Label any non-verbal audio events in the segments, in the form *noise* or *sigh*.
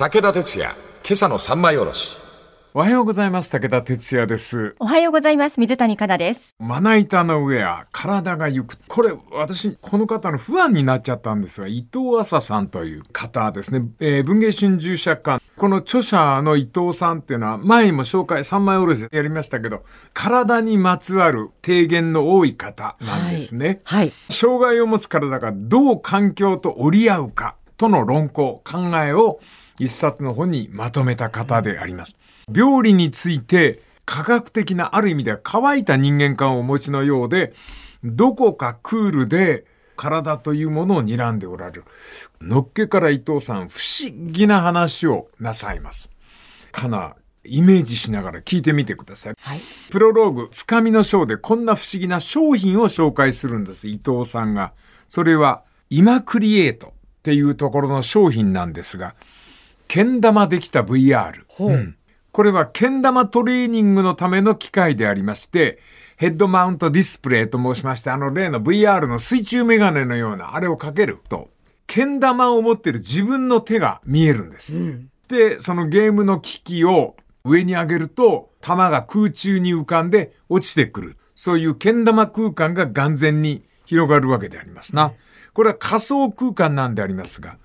武田鉄矢、今朝の三枚おろし。おはようございます。武田哲也です。おはようございます。水谷香奈です。まな板の上は体がゆく。これ、私、この方の不安になっちゃったんですが、伊藤麻さんという方ですね。えー文藝春秋社館。この著者の伊藤さんっていうのは、前にも紹介三枚おろしでやりましたけど、体にまつわる提言の多い方なんですね。はい。障害を持つ体がどう環境と折り合うかとの論考、考えを一冊の本にまとめた方であります。病理について科学的なある意味では乾いた人間観をお持ちのようで、どこかクールで体というものを睨んでおられる。のっけから伊藤さん、不思議な話をなさいます。かな、イメージしながら聞いてみてください。はい。プロローグ、つかみの章でこんな不思議な商品を紹介するんです、伊藤さんが。それは、今クリエイトっていうところの商品なんですが、けん玉できた VR。ほううんこれはけん玉トレーニングのための機械でありまして、ヘッドマウントディスプレイと申しまして、あの例の VR の水中メガネのようなあれをかけると、けん玉を持ってる自分の手が見えるんです。で、そのゲームの機器を上に上げると、玉が空中に浮かんで落ちてくる。そういうけん玉空間が眼前に広がるわけでありますな。これは仮想空間なんでありますが、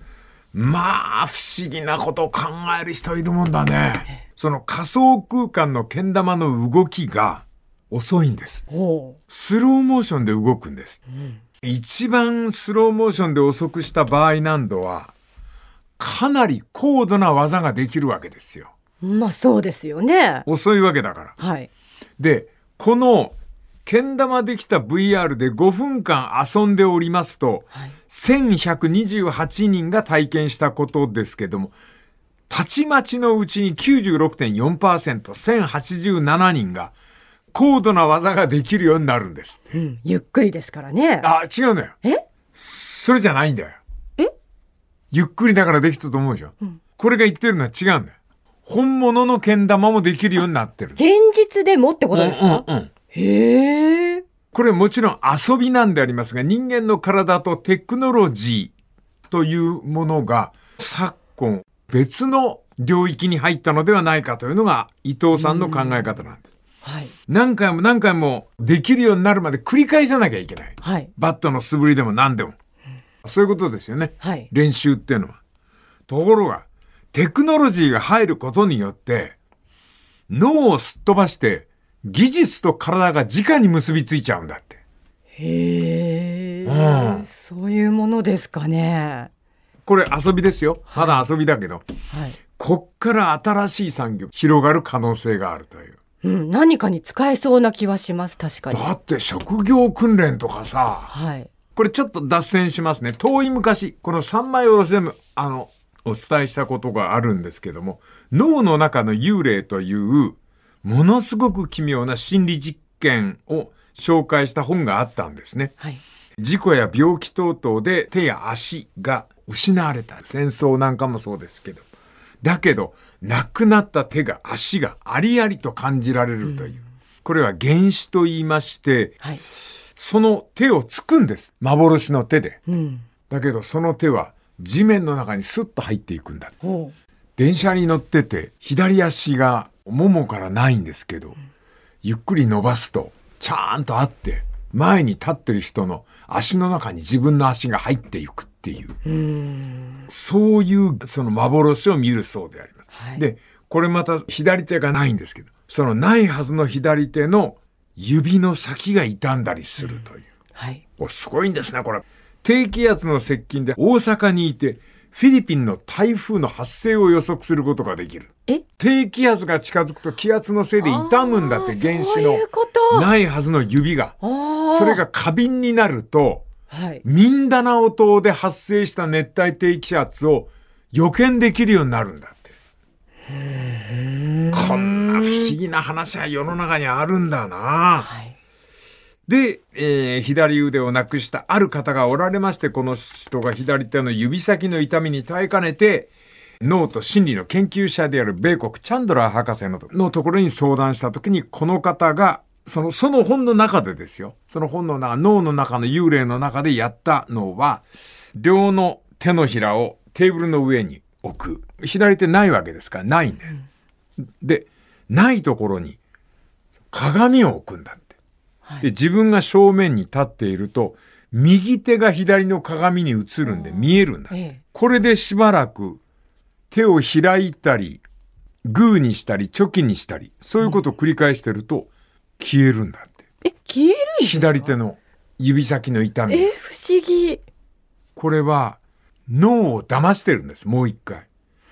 まあ、不思議なことを考える人いるもんだね。その仮想空間のけん玉の動きが遅いんです。ほスローモーションで動くんです。一番スローモーションで遅くした場合難度は、かなり高度な技ができるわけですよ。う。まあそうですよね。遅いわけだから。はい。で、この、けん玉できた VR で5分間遊んでおりますと、はい。1128人が体験したことですけども、たちまちのうちに96.4%、1087人が高度な技ができるようになるんですって。うん。ゆっくりですからね。あ、違うのよ。え？それじゃないんだよ。え？ゆっくりだからできたと思うでしょ。んこれが言ってるのは違うんだよ。本物のけん玉もできるようになってる。現実でもってことですか、うんうんうんへえ。これもちろん遊びなんでありますが、人間の体とテクノロジーというものが昨今別の領域に入ったのではないかというのが伊藤さんの考え方なんです。はい。何回も何回もできるようになるまで繰り返さなきゃいけない。はい。バットの素振りでも何でも。そういうことですよね。はい。練習っていうのは。ところが、テクノロジーが入ることによって、脳をすっ飛ばして、技術と体が直に結びついちゃうんだって。へえ、うんそういうものですかね。これ遊びですよ。まだ遊びだけど、はい。こっから新しい産業広がる可能性があるという。うん。何かに使えそうな気はします。確かに。だって職業訓練とかさ、はい。これちょっと脱線しますね。遠い昔、この三枚おろしでも、あの、お伝えしたことがあるんですけども、脳の中の幽霊という、ものすごく奇妙な心理実験を紹介した本があったんですね。はい。事故や病気等々で手や足が失われた。戦争なんかもそうですけど。だけど、亡くなった手が足がありありと感じられるという。これは原子と言いまして、はい。その手をつくんです。幻の手で。うん。だけどその手は地面の中にスッと入っていくんだ。ほ電車に乗ってて左足がももからないんですけど、ゆっくり伸ばすとちゃんとあって前に立ってる人の足の中に自分の足が入っていくっていう、う。うん。そういうその幻を見るそうであります。はい。で、これまた左手がないんですけど、そのないはずの左手の指の先が傷んだりするという。はい。おすごいんですね、これ。低気圧の接近で大阪にいて、フィリピンの台風の発生を予測することができる。え？低気圧が近づくと気圧のせいで傷むんだって原子。のないはずの指が。それが過敏になると、はい。ミンダナオ島で発生した熱帯低気圧を予見できるようになるんだって。こんな不思議な話は世の中にあるんだな。はい。で、えー左腕をなくしたある方がおられまして、この人が左手の指先の痛みに耐えかねて、脳と心理の研究者である米国チャンドラー博士のとのところに相談したときに、この方が、その、その本の中でですよ。その本の中、脳の中の幽霊の中でやったのは、両の手のひらをテーブルの上に置く。左手ないわけですから、ないんだよ。で、ないところに鏡を置くんだ。はいで、自分が正面に立っていると、右手が左の鏡に映るんで見えるんだ。ええこれでしばらく手を開いたり、グーにしたり、チョキにしたり、そういうことを繰り返してると消えるんだって。え、消える左手の指先の痛み。え、不思議。これは脳を騙してるんです、もう一回。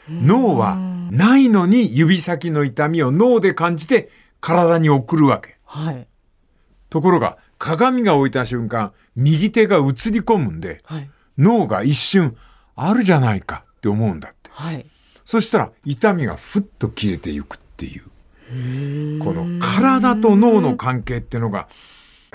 脳はないのに指先の痛みを脳で感じて体に送るわけ。はい。ところが鏡が置いた瞬間、右手が映り込むんで、はい。脳が一瞬あるじゃないかって思うんだって。はい。そしたら痛みがふっと消えていくっていう。この体と脳の関係っていうのが、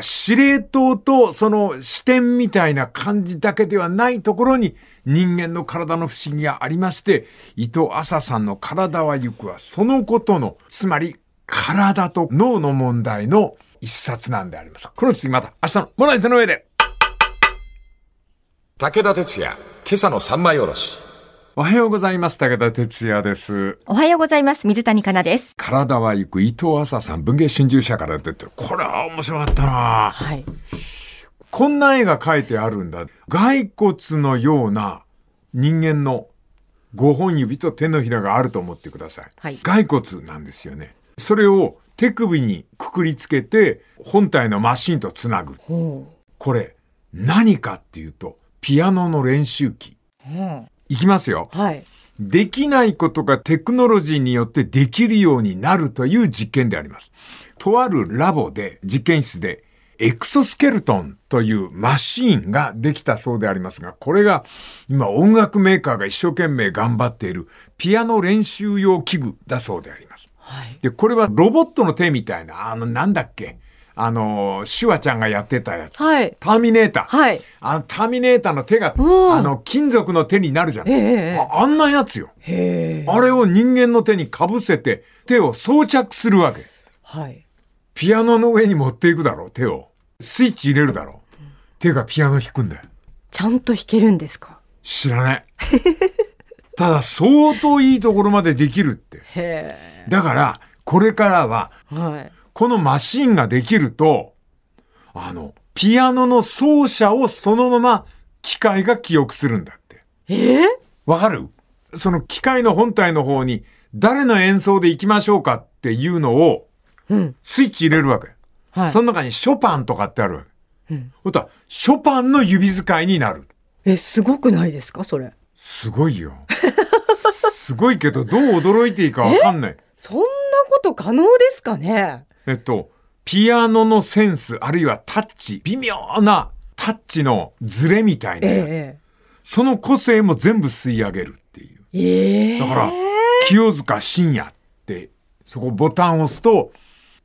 司令塔とその視点みたいな感じだけではないところに人間の体の不思議がありまして、伊藤麻さんの体は行くはそのことの、つまり体と脳の問題の一冊なんであります。この次また明日のもらい手の上で。武田鉄矢、今朝の三枚おろし。おはようございます。武田哲也です。おはようございます。水谷香奈です。体は行く伊藤麻さん文藝春秋社から出てるこれは面白かったなはい。こんな絵が描いてあるんだ骸骨のような人間の5本指と手のひらがあると思ってください、はい骸骨なんですよねそれを手首にくくりつけて本体のマシンとつなぐほこれ何かっていうとピアノの練習機。いきますよはい。できないことがテクノロジーによってできるようになるという実験であります。とあるラボで、実験室で、エクソスケルトンというマシーンができたそうでありますが、これが今音楽メーカーが一生懸命頑張っているピアノ練習用器具だそうであります。はい。で、これはロボットの手みたいな、あの、なんだっけ？あの、シュワちゃんがやってたやつ。はいターミネーター。はい。あの、ターミネーターの手が、うんあの、金属の手になるじゃん。ええええああんなやつよ。あれを人間の手にかぶせて手を装着するわけ。はい。ピアノの上に持っていくだろう、手を。スイッチ入れるだろう。手がピアノ弾くんだよ。ちゃんと弾けるんですか？知らない。ただ相当いいところまでできるって。へだから、これからは、え。はい。このマシンができると、あの、ピアノの奏者をそのまま機械が記憶するんだって。え？えわかる？その機械の本体の方に誰の演奏で行きましょうかっていうのをうん。スイッチ入れるわけ。はい。その中にショパンとかってあるわけ。うんほんとはショパンの指使いになる。え、すごくないですかそれ？すごいよ。すごいけど、どう驚いていいかわかんない。そんなこと可能ですかね？えっと、ピアノのセンス、あるいはタッチ、微妙なタッチのズレみたいなやつ、えその個性も全部吸い上げるっていう。えええだから、清塚信也って、そこボタンを押すと、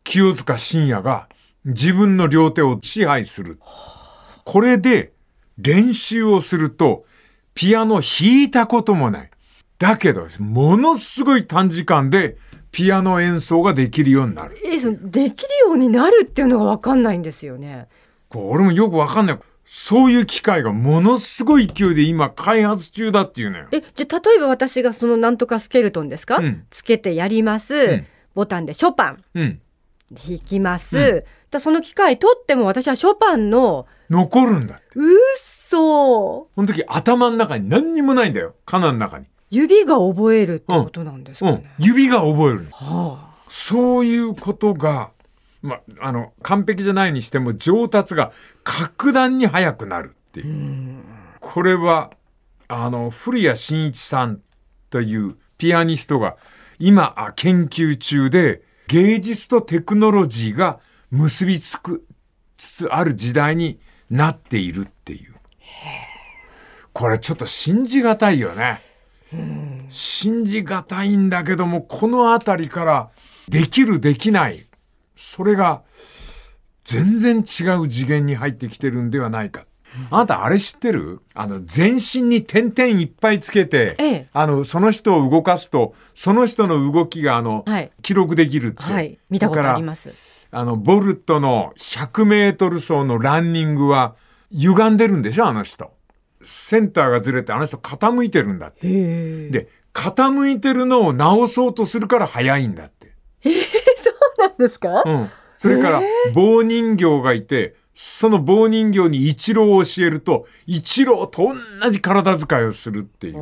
清塚信也が自分の両手を支配する。これで練習をすると、ピアノ弾いたこともない。だけど、ものすごい短時間でピアノ演奏ができるようになる。えそのできるようになるっていうのがわかんないんですよね。これ俺もよくわかんない。そういう機械がものすごい勢いで今開発中だっていうのよ。え、じゃあ例えば私がそのなんとかスケルトンですか、うんつけてやります、んボタンでショパンうん。弾きます。うんだその機械取っても私はショパンの残るんだ。うっそその時頭の中に何にもないんだよ。カナの中に。指が覚えるってことなんですかうんね。。指が覚えるの。はあ、そういうことが、ま、あの、完璧じゃないにしても上達が格段に早くなるっていう。これは、あの、古谷慎一さんというピアニストが今あ研究中で芸術とテクノロジーが結びつくつつある時代になっているっていう。これちょっと信じがたいよね。信じがたいんだけども、このあたりからできるできない、それが全然違う次元に入ってきてるんではないか。あなたあれ知ってる？あの、全身に点々いっぱいつけて、ええあの、その人を動かすと、その人の動きが、あの、はい記録できるって。はい。見たことあります。あの、ボルトの100メートル走のランニングは歪んでるんでしょあの人。センターがずれてあの人傾いてるんだって。で、傾いてるのを直そうとするから速いんだって。そうなんですか？うん。それから、棒人形がいて、その棒人形に一郎を教えると、一郎と同じ体遣いをするっていう。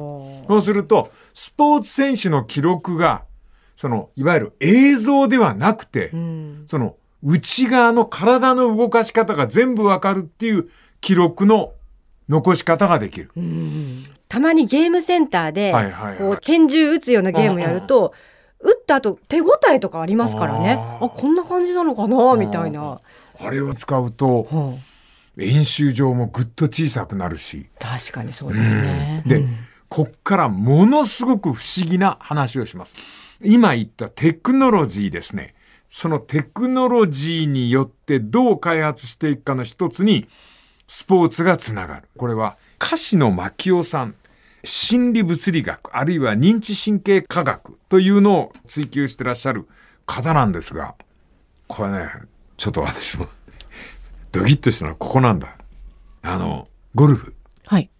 そうすると、スポーツ選手の記録が、その、いわゆる映像ではなくて、うん。その、内側の体の動かし方が全部わかるっていう記録の残し方ができる。うんたまにゲームセンターで、はいはいはいこう拳銃撃つようなゲームやると、撃った後手応えとかありますからね。あこんな感じなのかなみたいな。あれを使うと、うん演習場もぐっと小さくなるし、確かにそうですね。で、うんこっからものすごく不思議な話をします。今言ったテクノロジーですね。そのテクノロジーによってどう開発していくかの一つに、スポーツがつながる。これは、歌詞の牧雄さん、心理物理学、あるいは認知神経科学というのを追求してらっしゃる方なんですが、これね、ちょっと私も、ドキッとしたのはここなんだ。あの、ゴルフ。はい。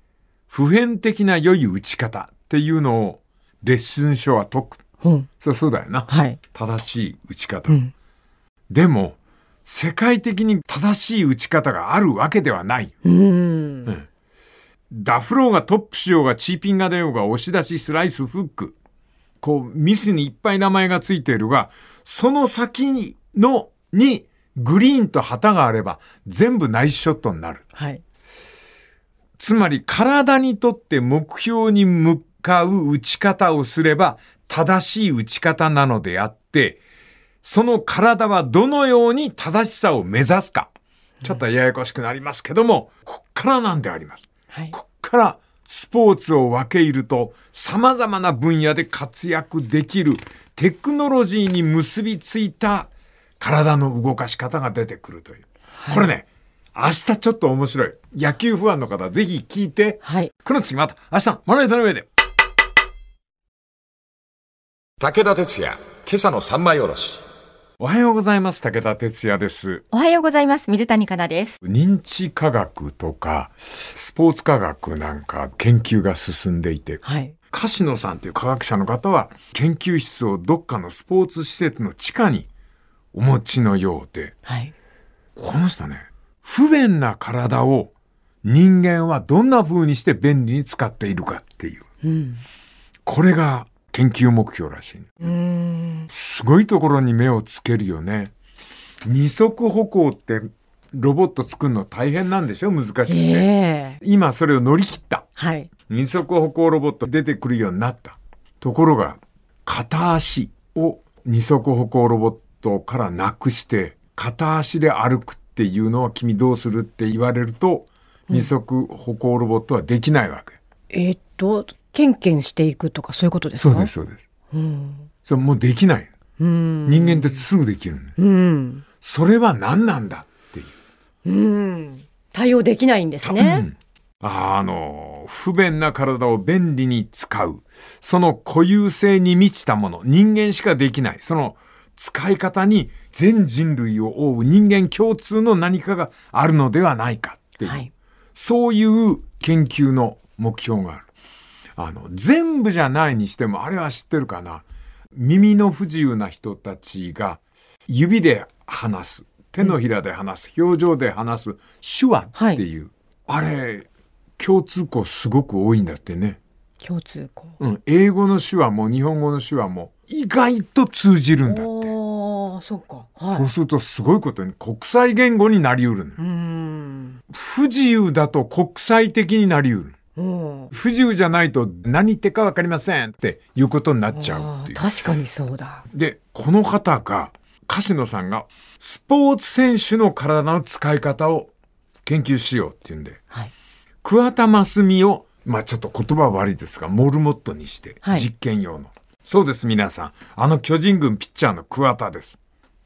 普遍的な良い打ち方っていうのをレッスン書は解く。うん。そうそうだよな。はい。正しい打ち方。うん。でも、世界的に正しい打ち方があるわけではない。うん。ダフローがトップしようがチーピンが出ようが押し出しスライスフック。こう、ミスにいっぱい名前がついているが、その先の、に、グリーンと旗があれば、全部ナイスショットになる。はい。つまり体にとって目標に向かう打ち方をすれば正しい打ち方なのであって、その体はどのように正しさを目指すか。ちょっとややこしくなりますけども、こっからなんであります。はい。こっからスポーツを分け入ると様々な分野で活躍できるテクノロジーに結びついた体の動かし方が出てくるという。これね、明日ちょっと面白い。野球ファンの方、ぜひ聞いて、はい。この次また明日、まな板の上で。武田鉄矢、今朝の三枚おろし。おはようございます。武田哲也です。おはようございます。水谷香奈です。認知科学とか、スポーツ科学なんか研究が進んでいて、はい。柏野さんという科学者の方は研究室をどっかのスポーツ施設の地下にお持ちのようで、はい。この人ね、不便な体を人間はどんな風にして便利に使っているかっていう。うん。これが研究目標らしい。すごいところに目をつけるよね。二足歩行ってロボット作るの大変なんでしょ？難しくて。ええ今それを乗り切った。はい。二足歩行ロボット出てくるようになった。ところが、片足を二足歩行ロボットからなくして、片足で歩くっていうのは君どうするって言われると、二足歩行ロボットはできないわけ。えーっと、ケンケンしていくとかそういうことですか？そうです、。そうです。うん。それもうできない。うん。人間ってすぐできるね。うん。それは何なんだっていう。うん。対応できないんですね。うんあの、不便な体を便利に使う。その固有性に満ちたもの。人間しかできない。その使い方に全人類を覆う人間共通の何かがあるのではないかっていう。はい。そういう研究の目標がある。あの、全部じゃないにしても、あれは知ってるかな。耳の不自由な人たちが指で話す。手のひらで話す。表情で話す。手話っていう。あれ、共通項すごく多いんだってね。共通項。うん。英語の手話も日本語の手話も意外と通じるんだって。そうか。はい。そうするとすごいことに国際言語になりうるの。うん。不自由だと国際的になりうる。うん。不自由じゃないと何言ってるかわかりませんっていうことになっちゃうっていう。確かにそうだ。で、この方が、柏野さんがスポーツ選手の体の使い方を研究しようっていうんで、はい。桑田真澄を、まあちょっと言葉は悪いですが、モルモットにして、はい実験用の。そうです、皆さん。あの巨人軍ピッチャーの桑田です。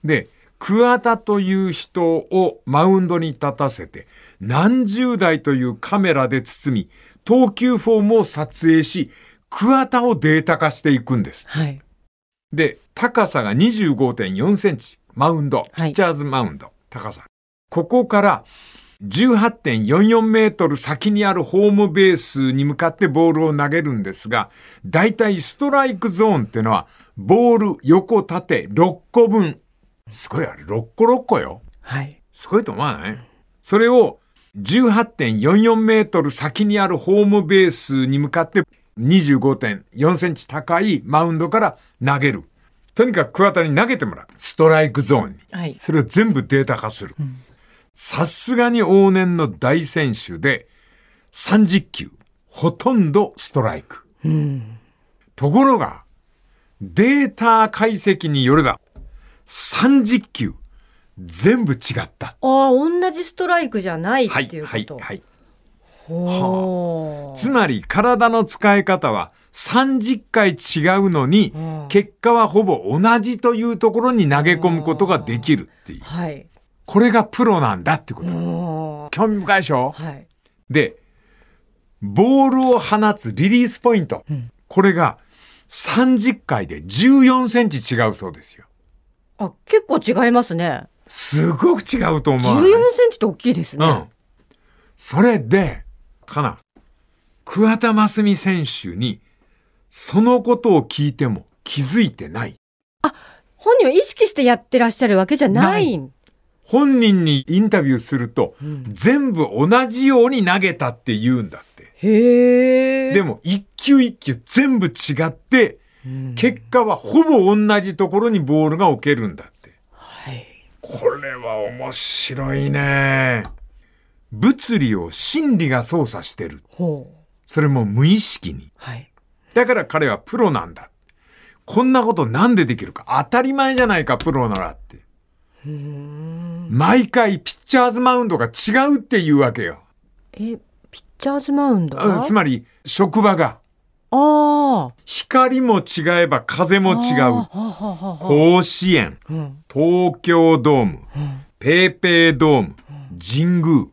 で、桑田という人をマウンドに立たせて、何十台というカメラで包み、投球フォームを撮影し、桑田をデータ化していくんです。はい。で、高さが25.4センチ。マウンド。ピはいッチャーズマウンド。高さ。ここから、18.44メートル先にあるホームベースに向かってボールを投げるんですが、だいたいストライクゾーンっていうのは、ボール横縦6個分。すごいあれ、6個6個よ。はい。すごいと思わない？それを18.44メートル先にあるホームベースに向かって25.4センチ高いマウンドから投げる。とにかく桑田に投げてもらう。ストライクゾーンに。はい。それを全部データ化する。さすがに往年の大選手で30球、ほとんどストライク。ところが、データ解析によれば、30球、全部違った。ああ、同じストライクじゃないはい、っていうはい、こと。はい。ほーつまり、体の使い方は30回違うのに、結果はほぼ同じというところに投げ込むことができるっていう。はい。これがプロなんだってこと。興味深いでしょ？はい。で、ボールを放つリリースポイント。これが30回で14センチ違うそうですよ。あ、結構違いますね。すごく違うと思14う。センチって大きいですね。うん。それで、かな、桑田真澄選手に、そのことを聞いても気づいてない。本人は意識してやってらっしゃるわけじゃない。本人にインタビューすると、全部同じように投げたって言うんだって。へえ。でも、一球一球全部違って、結果はほぼ同じところにボールが置けるんだ。これは面白いね。物理を心理が操作してる。それも無意識に。はい。だから彼はプロなんだ。こんなことなんでできるか当たり前じゃないか、プロならって。毎回ピッチャーズマウンドが違うっていうわけよ。え、ピッチャーズマウンドうんつまり、職場が。ああ。光も違えば風も違う。甲子園、うん。東京ドーム、ペーペードーム、神宮。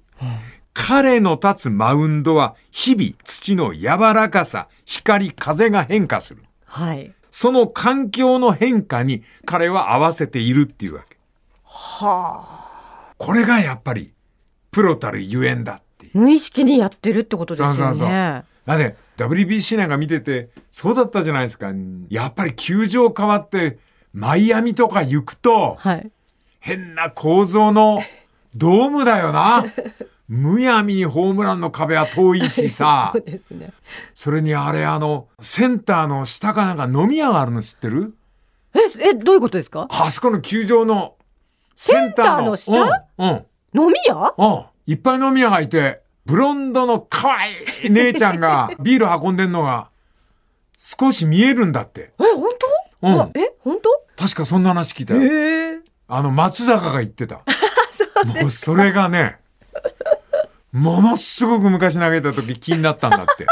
彼の立つマウンドは日々土の柔らかさ、光、風が変化する。はい。その環境の変化に彼は合わせているっていうわけ。はあ。これがやっぱりプロたるゆえんだっていう。無意識にやってるってことですよね。そうそうそうだって WBC なんか見ててそうだったじゃないですか。やっぱり球場変わってマイアミとか行くとはい。変な構造のドームだよな。*laughs* むやみにホームランの壁は遠いしさ *laughs* そう。ですね。それにあれあのセンターの下かなんか飲み屋があるの知ってる？え、え、どういうことですか？あそこの球場のセンターの下？うん、うん。飲み屋？うん。いっぱい飲み屋がいて、ブロンドの可愛い姉ちゃんが *laughs* ビール運んでんのが少し見えるんだって。え、本当？うんあえ、本当？確かそんな話聞いたよ。ええ。あの、松坂が言ってた。*laughs* もうそれがね、ものすごく昔投げた時気になったんだって。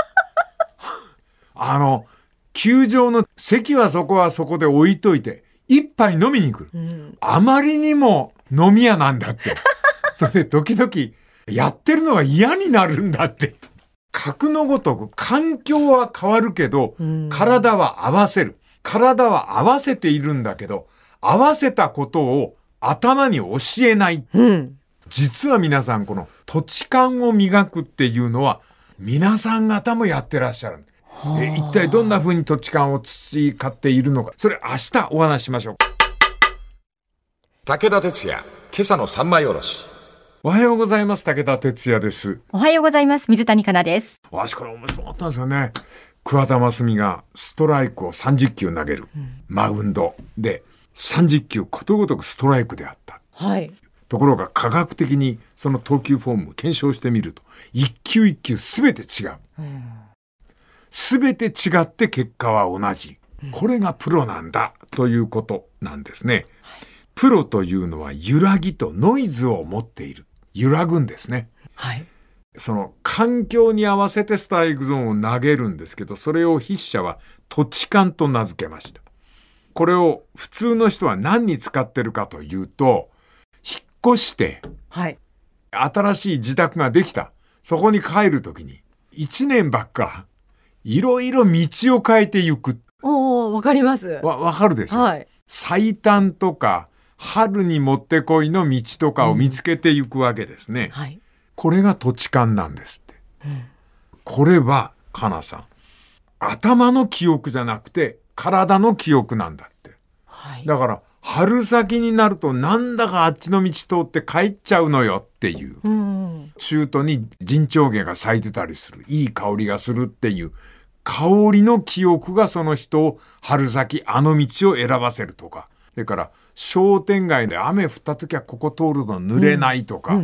*laughs* あの、球場の席はそこはそこで置いといて、一杯飲みに来る。うん。あまりにも飲み屋なんだって。それで時々やってるのが嫌になるんだって。格のごとく環境は変わるけど、うん体は合わせる。体は合わせているんだけど、合わせたことを頭に教えない。うん。実は皆さんこの土地勘を磨くっていうのは皆さん方もやってらっしゃる。え一体どんな風に土地勘を培っているのか。それ明日お話ししましょう。武田鉄矢、今朝の三枚おろし。おはようございます。武田哲也です。おはようございます。水谷香奈です。わしこれ面白かったんですよね。桑田真澄がストライクを30球投げる。マウンドで30球ことごとくストライクであった。はい。ところが科学的にその投球フォームを検証してみると、一球一球すべて違う。すべて違って結果は同じ。これがプロなんだということなんですね。プロというのは揺らぎとノイズを持っている。揺らぐんですね。はい。その環境に合わせてストライクゾーンを投げるんですけど、それを筆者は土地勘と名付けました。これを普通の人は何に使ってるかというと、引っ越してはい。新しい自宅ができた。そこに帰るときに、一年ばっか、いろいろ道を変えていく。おお、わかります。わ、わかるでしょ、はい。最短とか、春にもってこいの道とかを見つけていくわけですね。はい。これが土地勘なんですって。これは、かなさん、頭の記憶じゃなくて、体の記憶なんだって。はい。だから、春先になるとなんだかあっちの道通って帰っちゃうのよっていう。うん。中途に陣長毛が咲いてたりする。いい香りがするっていう。香りの記憶がその人を春先あの道を選ばせるとか。それから商店街で雨降った時はここ通ると濡れないとか。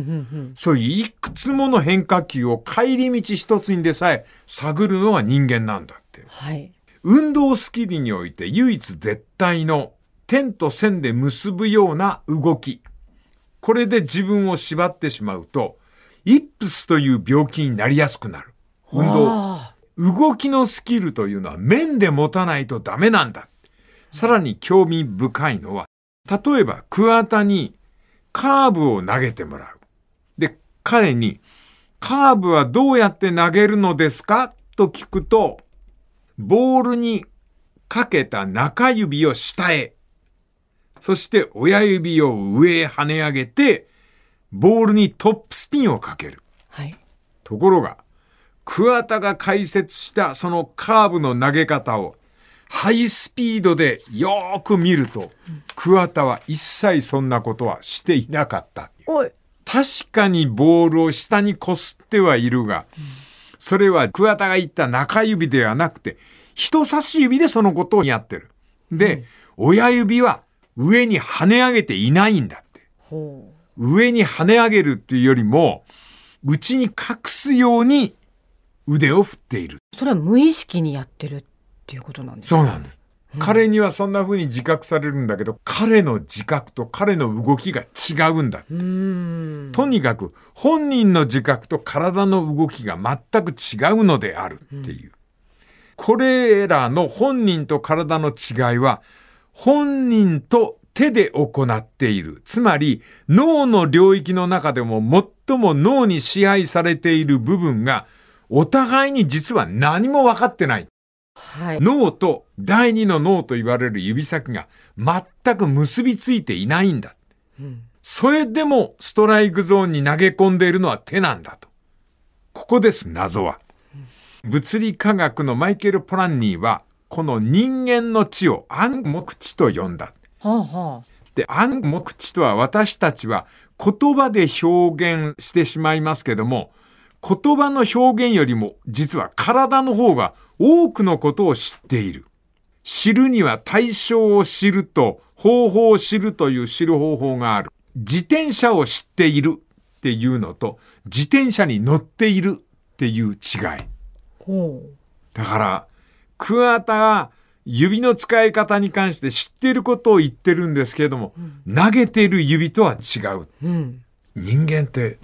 そういういくつもの変化球を帰り道一つにでさえ探るのが人間なんだって。はい。運動スキルにおいて唯一絶対の点と線で結ぶような動き。これで自分を縛ってしまうと、イップスという病気になりやすくなる。運動。あ動きのスキルというのは面で持たないとダメなんだ。さらに興味深いのは、例えば桑田にカーブを投げてもらう。で、彼に、カーブはどうやって投げるのですか？と聞くと、ボールにかけた中指を下へ、そして親指を上へ跳ね上げて、ボールにトップスピンをかける。あ。はい。ところが、桑田が解説したそのカーブの投げ方をハイスピードでよーく見ると、桑田は一切そんなことはしていなかった。確かにボールを下にこすってはいるが、それは桑田が言った中指ではなくて、人差し指でそのことをやってる。で、親指は上に跳ね上げていないんだって。ほ上に跳ね上げるっていうよりも、内に隠すように腕を振っている。う。それは無意識にやってるっていうことなんですかそうなんだ。彼にはそんな風に自覚されるんだけど、彼の自覚と彼の動きが違うんだ。うーん。とにかく本人の自覚と体の動きが全く違うのであるっていう。これらの本人と体の違いは、本人と手で行っている。つまり、脳の領域の中でも最も脳に支配されている部分が、お互いに実は何も分かってない。はい。脳と第二の脳と言われる指先が全く結びついていないんだ。それでもストライクゾーンに投げ込んでいるのは手なんだと。ここです、謎は。物理科学のマイケル・ポランニーは、この人間の知を暗黙知と呼んだ。はあはで、暗黙知とは私たちは言葉で表現してしまいますけども、言葉の表現よりも実は体の方が多くのことを知っている。知るには対象を知ると方法を知るという知る方法がある。自転車を知っているっていうのと自転車に乗っているっていう違い。だから、桑田が指の使い方に関して知っていることを言ってるんですけれども、投げている指とは違う。う。うん。人間って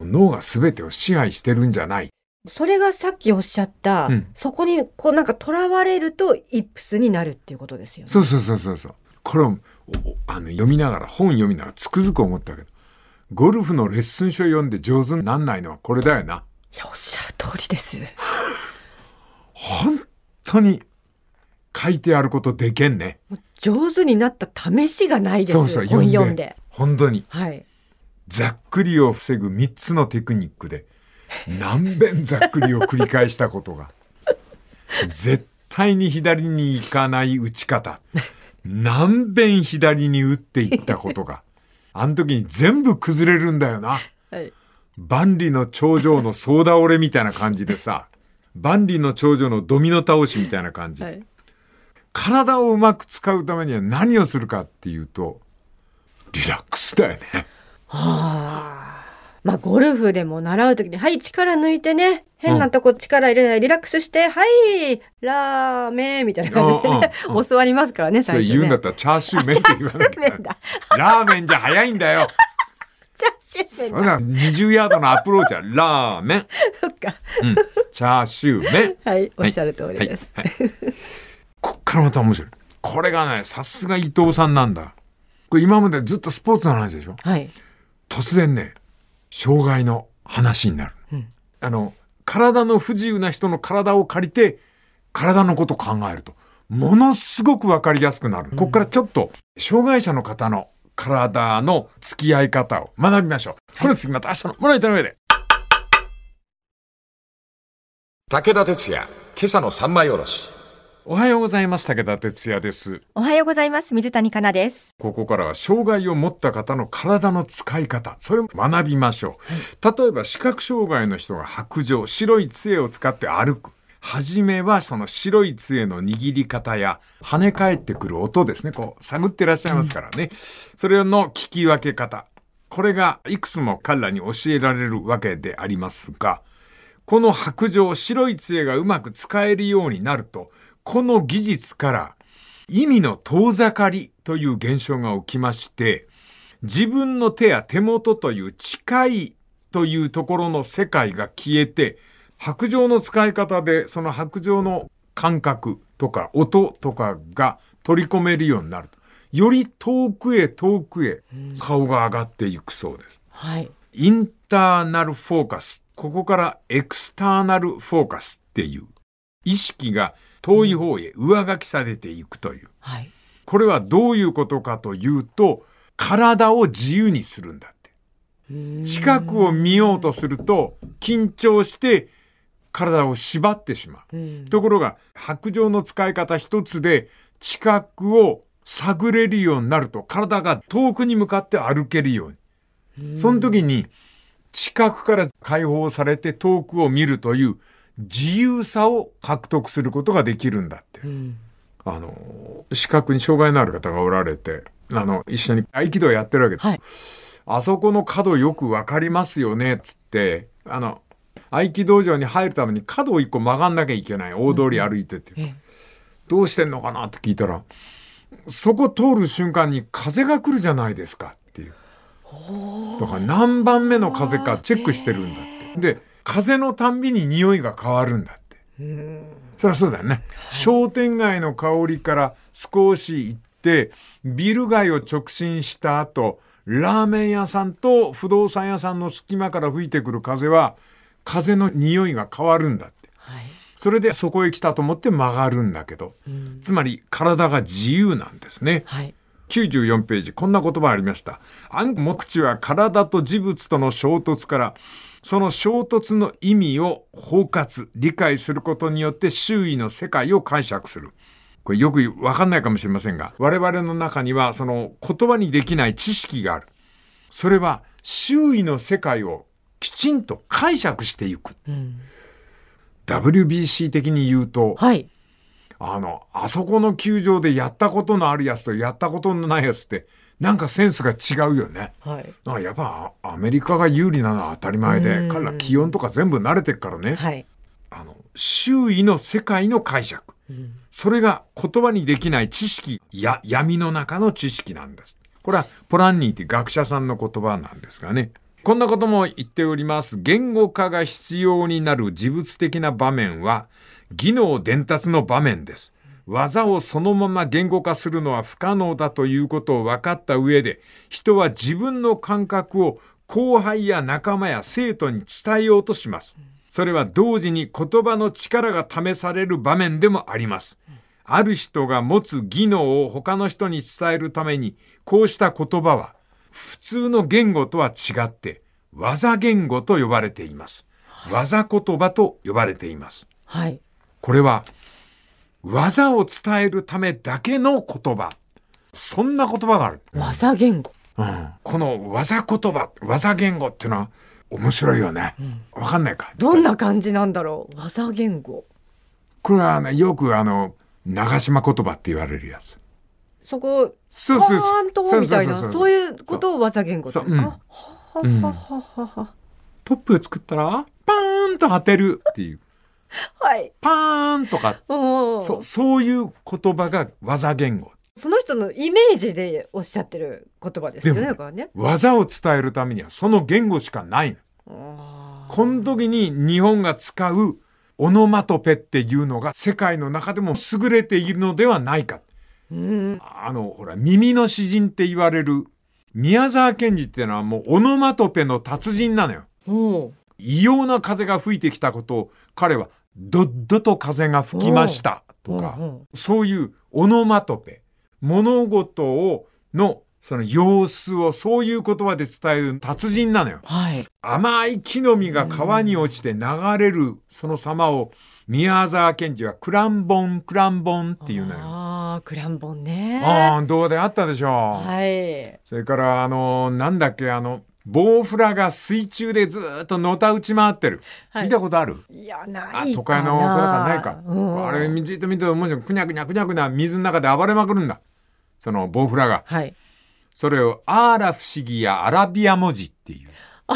脳が全てを支配してるんじゃない。それがさっきおっしゃった、うんそこにこうなんか囚われるとイップスになるっていうことですよね。そうそうそうそうそう。これあの読みながら本読みながらつくづく思ったけど、ゴルフのレッスン書読んで上手になんないのはこれだよな。いやおっしゃる通りです。本当に書いてあることでけんね。上手になった試しがないです。そうそう、本読んで。本当に。はい。ざっくりを防ぐ3つのテクニックで何遍ざっくりを繰り返したことが。絶対に左に行かない打ち方。何遍左に打っていったことが。あの時に全部崩れるんだよな。はい。万里の長城の総倒れみたいな感じでさ万里の長城のドミノ倒しみたいな感じ、はい。体をうまく使うためには何をするかっていうとリラックスだよねまあゴルフでも習うときに、はい、力抜いてね、変なとこ力入れない、リラックスして、はい、ラーメンみたいな感じでね、*laughs* 教わりますからね、それ最初ね。言うんだったらチャーシュー麺って言わなきゃ。ラーメンじゃ早いんだよ。*laughs* チャーシュー麺そんな20ヤードのアプローチはラーメン。そっか。うん。チャーシュー麺。はい、おっしゃる通りです。はいはいこっからまた面白い。これがね、さすが伊藤さんなんだ。これ今までずっとスポーツの話でしょ？はい。突然ね、障害の話になる。うん、あの、体の不自由な人の体を借りて、体のこと考えると、ものすごくわかりやすくなる。ここからちょっと、障害者の方の体の付き合い方を学びましょう。これ次また明日のもらいたの上で。武田鉄矢、今朝の三枚おろし。おはようございます。武田哲也です。おはようございます。水谷香奈です。ここからは障害を持った方の体の使い方、それを学びましょう。例えば視覚障害の人が白状、白い杖を使って歩く。はじめはその白い杖の握り方や跳ね返ってくる音ですね。こう探ってらっしゃいますからね。それの聞き分け方。これがいくつも彼らに教えられるわけでありますが、この白状、白い杖がうまく使えるようになると、この技術から意味の遠ざかりという現象が起きまして、自分の手や手元という近いというところの世界が消えて、白状の使い方でその白状の感覚とか音とかが取り込めるようになると。より遠くへ遠くへ顔が上がっていくそうです。はい。インターナルフォーカス。ここからエクスターナルフォーカスっていう意識が遠い方へ上書きされていくという。はい。これはどういうことかというと、体を自由にするんだって。近くを見ようとすると、緊張して体を縛ってしまう。うん。ところが、白状の使い方一つで、近くを探れるようになると、体が遠くに向かって歩けるように。その時に、近くから解放されて遠くを見るという自由さを獲得することができるんだって。うん。あの、視覚に障害のある方がおられて、あの、一緒に合気道やってるわけです。はい。あそこの角よくわかりますよね、つって、あの、合気道場に入るために角を一個曲がんなきゃいけない。大通り歩いてて。ええどうしてんのかなって聞いたら、そこ通る瞬間に風が来るじゃないですかっていう。だから何番目の風かチェックしてるんだって。で、風のたんびに匂いが変わるんだって。うん。そりゃそうだよね。商店街の香りから少し行って、ビル街を直進した後、ラーメン屋さんと不動産屋さんの隙間から吹いてくる風は、風の匂いが変わるんだって。はい。それでそこへ来たと思って曲がるんだけど、つまり体が自由なんですね。はい。94ページ、こんな言葉ありました。暗目地は体と事物との衝突から、その衝突の意味を包括、理解することによって周囲の世界を解釈する。これよくわかんないかもしれませんが、我々の中にはその言葉にできない知識がある。それは周囲の世界をきちんと解釈していく。うん。WBC 的に言うと、はい。あの、あそこの球場でやったことのあるやつとやったことのないやつって、なんかセンスが違うよね。はい。あやっぱあアメリカが有利なのは当たり前で、うん彼ら気温とか全部慣れてるからね、はい。あの、周囲の世界の解釈。うん。それが言葉にできない知識、や、闇の中の知識なんです。これはポランニーって学者さんの言葉なんですがね。こんなことも言っております。言語化が必要になる事物的な場面は、技能伝達の場面です。技をそのまま言語化するのは不可能だということを分かった上で、人は自分の感覚を後輩や仲間や生徒に伝えようとします。それは同時に言葉の力が試される場面でもあります。ある人が持つ技能を他の人に伝えるために、こうした言葉は、普通の言語とは違って、技言語と呼ばれています。技言葉と呼ばれています。はい。これは、技を伝えるためだけの言葉。そんな言葉がある。技言語。うん、この技言葉、技言語っていうのは面白いよね。わかんないか？どんな感じなんだろう？技言語。これはね、よくあの、長島言葉って言われるやつ。そこ、そうそうそうみたいな、そういうことを技言語ってそううんあははははは。トップ作ったら、パーンと当てるっていう。はい。パーンとか、うんそそういう言葉が技言語。その人のイメージでおっしゃってる言葉ですよね。ねだからね。技を伝えるためにはその言語しかないの。この時に日本が使うオノマトペっていうのが世界の中でも優れているのではないか。うん。あの、ほら、耳の詩人って言われる宮沢賢治ってのはもうオノマトペの達人なのよ。異様な風が吹いてきたことを彼はどっどと風が吹きましたとかうんうんそういうオノマトペ物事をのその様子をそういう言葉で伝える達人なのよ。はい。甘い木の実が川に落ちて流れるその様を宮沢賢治はクランボンクランボンっていうのよ。ああ、クランボンね。ああ、どうであったでしょう。はい。それから、あの、なんだっけ、あの、ボウフラが水中でずーっとのた打ち回ってる。はい見たことある？いや、ないかあな。都会の子だからないか。うんあれ、じっと見てると面白い。くにゃくにゃくにゃくにゃ水の中で暴れまくるんだ。そのボウフラが。はい。それをアーラ不思議やアラビア文字っていう。も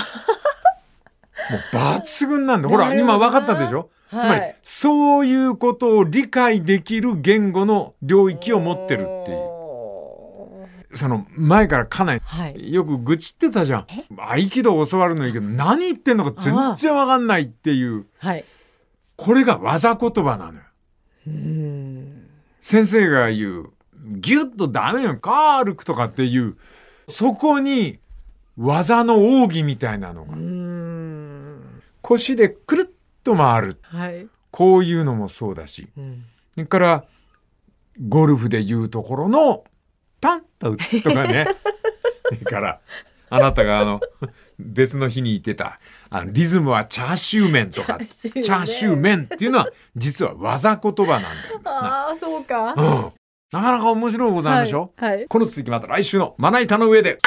う抜群なんだ。ほら、今分かったでしょ、はいつまり、そういうことを理解できる言語の領域を持ってるっていう。おその前からかなり。よく愚痴ってたじゃん。合気道を教わるのいいけど、何言ってんのか全然わかんないっていう。はい。これが技言葉なのよ。うん。先生が言う、ギュッとダメよ、カールクとかっていう、そこに技の奥義みたいなのがう、ん。腰でくるっと回る。はい。こういうのもそうだし。うん。それから、ゴルフで言うところの、タンと打つとかね。それから、あなたがあの、別の日に言ってた、あのリズムはチャーシュー麺とか、チチャーシュー麺っていうのは、実は技言葉なんだよ。ああ、そうか。うん。なかなか面白いございましょ、はい。はいこの続きまた来週のまな板の上で。